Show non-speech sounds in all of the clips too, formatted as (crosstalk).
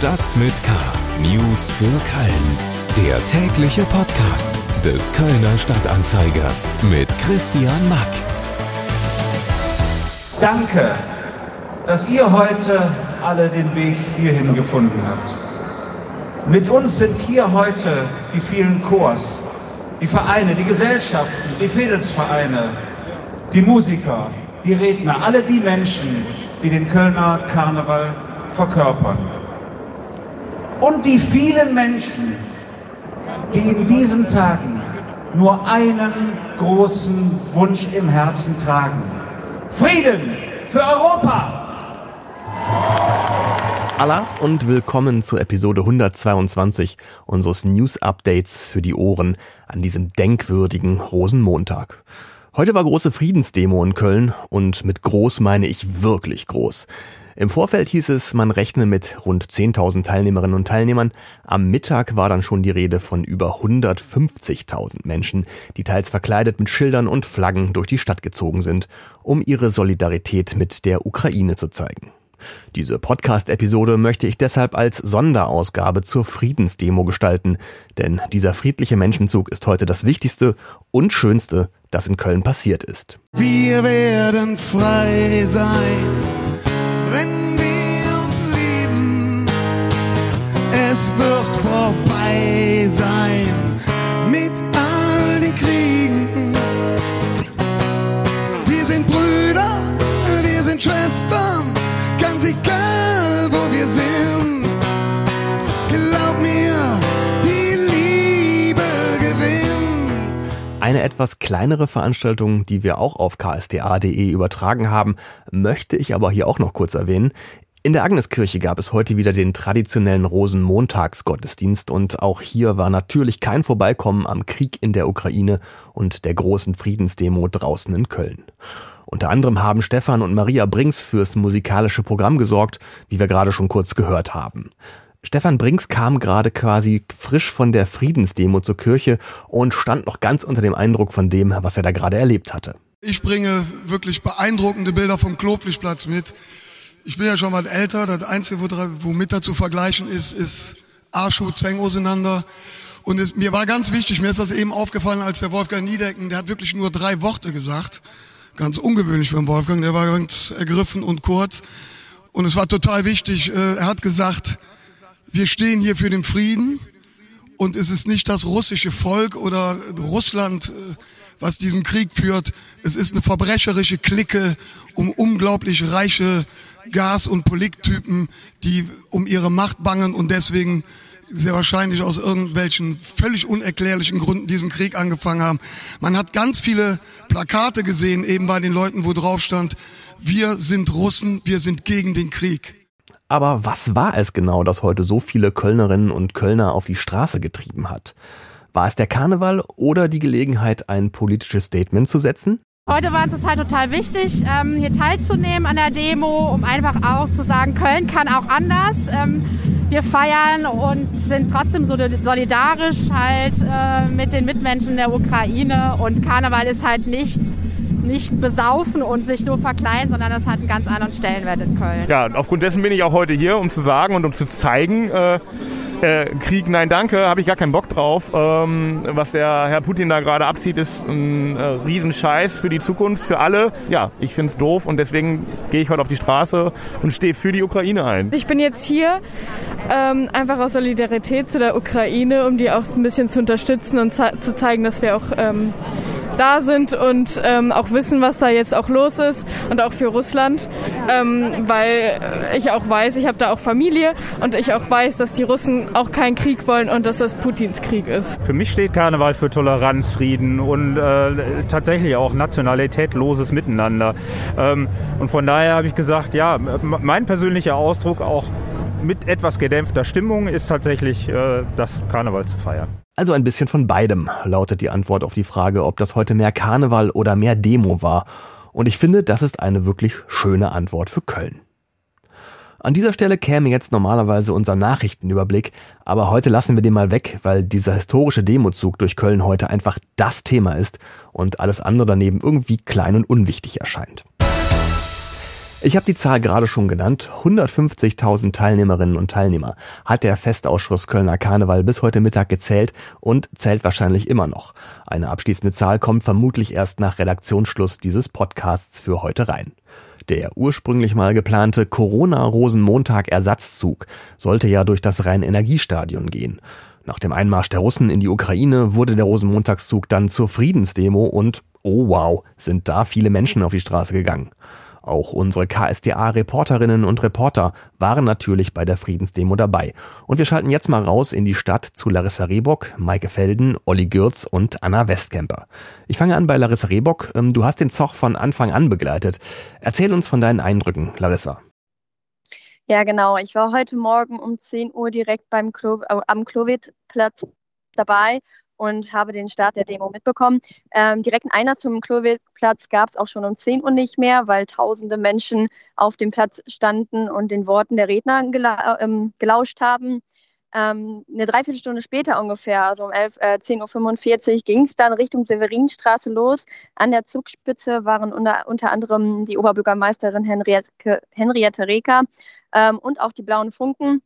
Stadt mit K. News für Köln. Der tägliche Podcast des Kölner Stadtanzeiger mit Christian Mack. Danke, dass ihr heute alle den Weg hierhin gefunden habt. Mit uns sind hier heute die vielen Chors, die Vereine, die Gesellschaften, die Fädelsvereine, die Musiker, die Redner, alle die Menschen, die den Kölner Karneval verkörpern. Und die vielen Menschen, die in diesen Tagen nur einen großen Wunsch im Herzen tragen. Frieden für Europa! Allah und willkommen zur Episode 122 unseres News Updates für die Ohren an diesem denkwürdigen Rosenmontag. Heute war große Friedensdemo in Köln und mit groß meine ich wirklich groß. Im Vorfeld hieß es, man rechne mit rund 10.000 Teilnehmerinnen und Teilnehmern. Am Mittag war dann schon die Rede von über 150.000 Menschen, die teils verkleidet mit Schildern und Flaggen durch die Stadt gezogen sind, um ihre Solidarität mit der Ukraine zu zeigen. Diese Podcast-Episode möchte ich deshalb als Sonderausgabe zur Friedensdemo gestalten, denn dieser friedliche Menschenzug ist heute das Wichtigste und Schönste, das in Köln passiert ist. Wir werden frei sein wenn wir uns lieben. Es wird vorbei sein Eine etwas kleinere Veranstaltung, die wir auch auf ksda.de übertragen haben, möchte ich aber hier auch noch kurz erwähnen. In der Agneskirche gab es heute wieder den traditionellen Rosenmontagsgottesdienst und auch hier war natürlich kein Vorbeikommen am Krieg in der Ukraine und der großen Friedensdemo draußen in Köln. Unter anderem haben Stefan und Maria Brings fürs musikalische Programm gesorgt, wie wir gerade schon kurz gehört haben. Stefan Brinks kam gerade quasi frisch von der Friedensdemo zur Kirche und stand noch ganz unter dem Eindruck von dem, was er da gerade erlebt hatte. Ich bringe wirklich beeindruckende Bilder vom Klopflichtplatz mit. Ich bin ja schon mal älter. Das Einzige, womit da zu vergleichen ist, ist Arschu, Zwäng auseinander. Und es, mir war ganz wichtig, mir ist das eben aufgefallen, als der Wolfgang Niedecken, der hat wirklich nur drei Worte gesagt. Ganz ungewöhnlich für den Wolfgang, der war ganz ergriffen und kurz. Und es war total wichtig, äh, er hat gesagt, wir stehen hier für den Frieden und es ist nicht das russische Volk oder Russland, äh, was diesen Krieg führt. Es ist eine verbrecherische Clique um unglaublich reiche Gas- und Politiktypen, die um ihre Macht bangen und deswegen sehr wahrscheinlich aus irgendwelchen völlig unerklärlichen Gründen diesen Krieg angefangen haben. Man hat ganz viele Plakate gesehen, eben bei den Leuten, wo drauf stand, wir sind Russen, wir sind gegen den Krieg. Aber was war es genau, das heute so viele Kölnerinnen und Kölner auf die Straße getrieben hat? War es der Karneval oder die Gelegenheit, ein politisches Statement zu setzen? Heute war uns das halt total wichtig, ähm, hier teilzunehmen an der Demo, um einfach auch zu sagen, Köln kann auch anders. Ähm, wir feiern und sind trotzdem so solidarisch halt äh, mit den Mitmenschen der Ukraine und Karneval ist halt nicht nicht besaufen und sich nur verkleiden, sondern das hat einen ganz anderen Stellenwert in Köln. Ja, aufgrund dessen bin ich auch heute hier, um zu sagen und um zu zeigen, äh, äh, Krieg, nein, danke, habe ich gar keinen Bock drauf. Ähm, was der Herr Putin da gerade abzieht, ist ein äh, Riesenscheiß für die Zukunft, für alle. Ja, ich find's doof und deswegen gehe ich heute auf die Straße und stehe für die Ukraine ein. Ich bin jetzt hier ähm, einfach aus Solidarität zu der Ukraine, um die auch ein bisschen zu unterstützen und zu zeigen, dass wir auch ähm, da sind und ähm, auch wissen, was da jetzt auch los ist und auch für Russland, ähm, weil ich auch weiß, ich habe da auch Familie und ich auch weiß, dass die Russen auch keinen Krieg wollen und dass das Putins Krieg ist. Für mich steht Karneval für Toleranz, Frieden und äh, tatsächlich auch nationalitätloses Miteinander. Ähm, und von daher habe ich gesagt, ja, mein persönlicher Ausdruck auch mit etwas gedämpfter Stimmung ist tatsächlich äh, das Karneval zu feiern. Also ein bisschen von beidem, lautet die Antwort auf die Frage, ob das heute mehr Karneval oder mehr Demo war. Und ich finde, das ist eine wirklich schöne Antwort für Köln. An dieser Stelle käme jetzt normalerweise unser Nachrichtenüberblick, aber heute lassen wir den mal weg, weil dieser historische Demozug durch Köln heute einfach das Thema ist und alles andere daneben irgendwie klein und unwichtig erscheint. Ich habe die Zahl gerade schon genannt. 150.000 Teilnehmerinnen und Teilnehmer hat der Festausschuss Kölner Karneval bis heute Mittag gezählt und zählt wahrscheinlich immer noch. Eine abschließende Zahl kommt vermutlich erst nach Redaktionsschluss dieses Podcasts für heute rein. Der ursprünglich mal geplante Corona-Rosenmontag-Ersatzzug sollte ja durch das Rhein-Energiestadion gehen. Nach dem Einmarsch der Russen in die Ukraine wurde der Rosenmontagszug dann zur Friedensdemo und, oh wow, sind da viele Menschen auf die Straße gegangen. Auch unsere KSDA-Reporterinnen und Reporter waren natürlich bei der Friedensdemo dabei. Und wir schalten jetzt mal raus in die Stadt zu Larissa Rehbock, Maike Felden, Olli Gürz und Anna Westkemper. Ich fange an bei Larissa Rehbock. Ähm, du hast den Zoch von Anfang an begleitet. Erzähl uns von deinen Eindrücken, Larissa. Ja, genau. Ich war heute Morgen um 10 Uhr direkt beim Klo, äh, am Klowitplatz dabei und habe den Start der Demo mitbekommen. Ähm, direkten Einlass zum Klowitplatz gab es auch schon um 10 Uhr nicht mehr, weil tausende Menschen auf dem Platz standen und den Worten der Redner gela ähm, gelauscht haben. Ähm, eine Dreiviertelstunde später ungefähr, also um 11, äh, 10.45 Uhr, ging es dann Richtung Severinstraße los. An der Zugspitze waren unter, unter anderem die Oberbürgermeisterin Henriette, Henriette Reker ähm, und auch die Blauen Funken.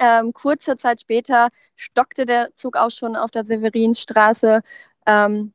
Ähm, kurze Zeit später stockte der Zug auch schon auf der Severinstraße. Ähm,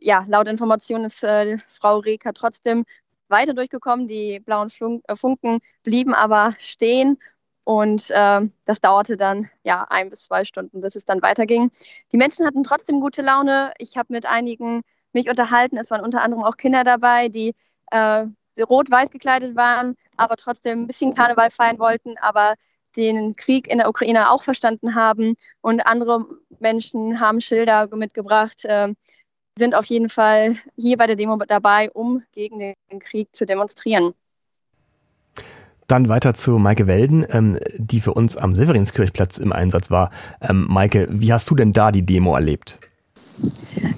ja, laut Informationen ist äh, Frau Reker trotzdem weiter durchgekommen. Die blauen Flunk äh, Funken blieben aber stehen und äh, das dauerte dann ja ein bis zwei Stunden, bis es dann weiterging. Die Menschen hatten trotzdem gute Laune. Ich habe mit einigen mich unterhalten. Es waren unter anderem auch Kinder dabei, die äh, rot-weiß gekleidet waren, aber trotzdem ein bisschen Karneval feiern wollten. Aber den Krieg in der Ukraine auch verstanden haben. Und andere Menschen haben Schilder mitgebracht, äh, sind auf jeden Fall hier bei der Demo dabei, um gegen den Krieg zu demonstrieren. Dann weiter zu Maike Welden, ähm, die für uns am Severinskirchplatz im Einsatz war. Ähm, Maike, wie hast du denn da die Demo erlebt?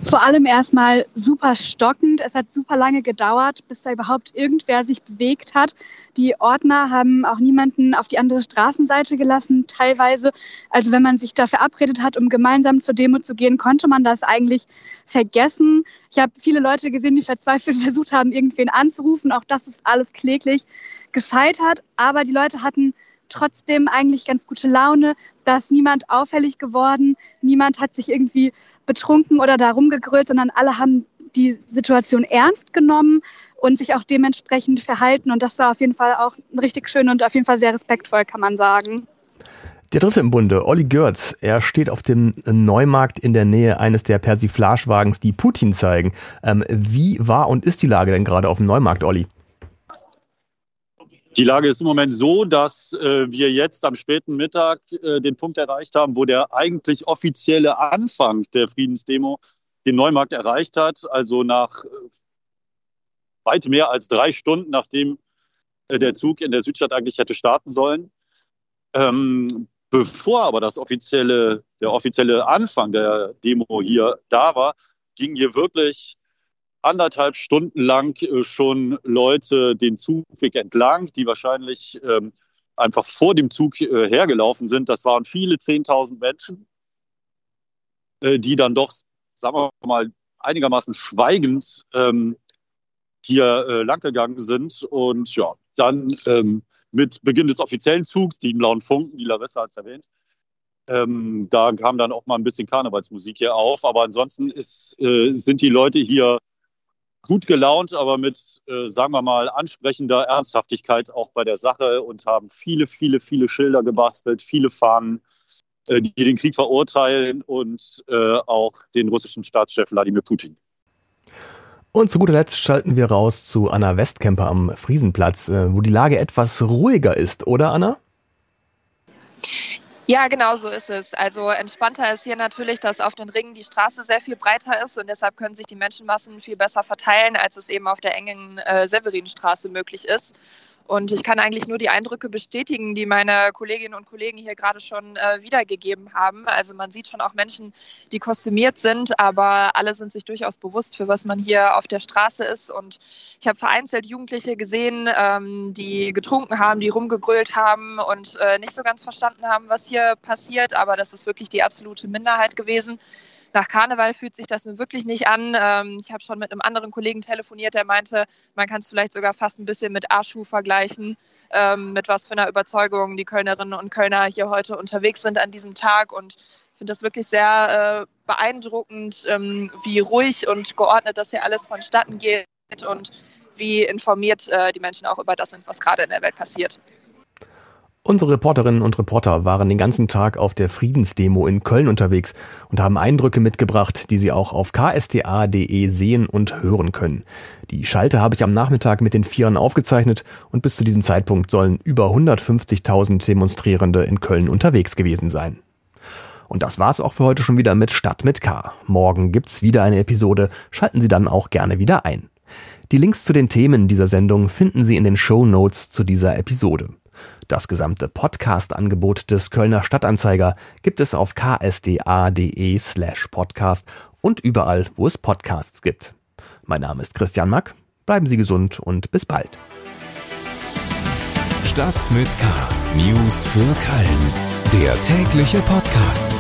Vor allem erstmal super stockend. Es hat super lange gedauert, bis da überhaupt irgendwer sich bewegt hat. Die Ordner haben auch niemanden auf die andere Straßenseite gelassen, teilweise. Also wenn man sich da verabredet hat, um gemeinsam zur Demo zu gehen, konnte man das eigentlich vergessen. Ich habe viele Leute gesehen, die verzweifelt (laughs) versucht haben, irgendwen anzurufen. Auch das ist alles kläglich gescheitert. Aber die Leute hatten trotzdem eigentlich ganz gute Laune. Da ist niemand auffällig geworden, niemand hat sich irgendwie betrunken oder da rumgegrölt, sondern alle haben die Situation ernst genommen und sich auch dementsprechend verhalten. Und das war auf jeden Fall auch richtig schön und auf jeden Fall sehr respektvoll, kann man sagen. Der dritte im Bunde, Olli Görz, er steht auf dem Neumarkt in der Nähe eines der Persiflagewagens, die Putin zeigen. Ähm, wie war und ist die Lage denn gerade auf dem Neumarkt, Olli? Die Lage ist im Moment so, dass äh, wir jetzt am späten Mittag äh, den Punkt erreicht haben, wo der eigentlich offizielle Anfang der Friedensdemo den Neumarkt erreicht hat. Also nach äh, weit mehr als drei Stunden, nachdem äh, der Zug in der Südstadt eigentlich hätte starten sollen. Ähm, bevor aber das offizielle, der offizielle Anfang der Demo hier da war, ging hier wirklich anderthalb Stunden lang äh, schon Leute den Zugweg entlang, die wahrscheinlich ähm, einfach vor dem Zug äh, hergelaufen sind. Das waren viele 10.000 Menschen, äh, die dann doch, sagen wir mal, einigermaßen schweigend ähm, hier äh, langgegangen sind. Und ja, dann ähm, mit Beginn des offiziellen Zugs, die blauen Funken, die Larissa hat es erwähnt, ähm, da kam dann auch mal ein bisschen Karnevalsmusik hier auf. Aber ansonsten ist, äh, sind die Leute hier gut gelaunt, aber mit, äh, sagen wir mal, ansprechender Ernsthaftigkeit auch bei der Sache und haben viele, viele, viele Schilder gebastelt, viele Fahnen, äh, die den Krieg verurteilen und äh, auch den russischen Staatschef Wladimir Putin. Und zu guter Letzt schalten wir raus zu Anna Westkemper am Friesenplatz, äh, wo die Lage etwas ruhiger ist, oder Anna? Ja, genau so ist es. Also entspannter ist hier natürlich, dass auf den Ringen die Straße sehr viel breiter ist und deshalb können sich die Menschenmassen viel besser verteilen, als es eben auf der engen äh, Severinstraße möglich ist. Und ich kann eigentlich nur die Eindrücke bestätigen, die meine Kolleginnen und Kollegen hier gerade schon äh, wiedergegeben haben. Also man sieht schon auch Menschen, die kostümiert sind, aber alle sind sich durchaus bewusst, für was man hier auf der Straße ist. Und ich habe vereinzelt Jugendliche gesehen, ähm, die getrunken haben, die rumgegrölt haben und äh, nicht so ganz verstanden haben, was hier passiert. Aber das ist wirklich die absolute Minderheit gewesen. Nach Karneval fühlt sich das nun wirklich nicht an. Ähm, ich habe schon mit einem anderen Kollegen telefoniert, der meinte, man kann es vielleicht sogar fast ein bisschen mit Arschuh vergleichen, ähm, mit was für einer Überzeugung die Kölnerinnen und Kölner hier heute unterwegs sind an diesem Tag. Und ich finde das wirklich sehr äh, beeindruckend, ähm, wie ruhig und geordnet das hier alles vonstatten geht und wie informiert äh, die Menschen auch über das sind, was gerade in der Welt passiert. Unsere Reporterinnen und Reporter waren den ganzen Tag auf der Friedensdemo in Köln unterwegs und haben Eindrücke mitgebracht, die Sie auch auf ksta.de sehen und hören können. Die Schalte habe ich am Nachmittag mit den Vieren aufgezeichnet und bis zu diesem Zeitpunkt sollen über 150.000 Demonstrierende in Köln unterwegs gewesen sein. Und das war's auch für heute schon wieder mit Stadt mit K. Morgen gibt's wieder eine Episode, schalten Sie dann auch gerne wieder ein. Die Links zu den Themen dieser Sendung finden Sie in den Show Notes zu dieser Episode. Das gesamte Podcast-Angebot des Kölner Stadtanzeiger gibt es auf ksda.de slash podcast und überall, wo es Podcasts gibt. Mein Name ist Christian Mack. Bleiben Sie gesund und bis bald. Stadt mit K. News für Köln. Der tägliche Podcast.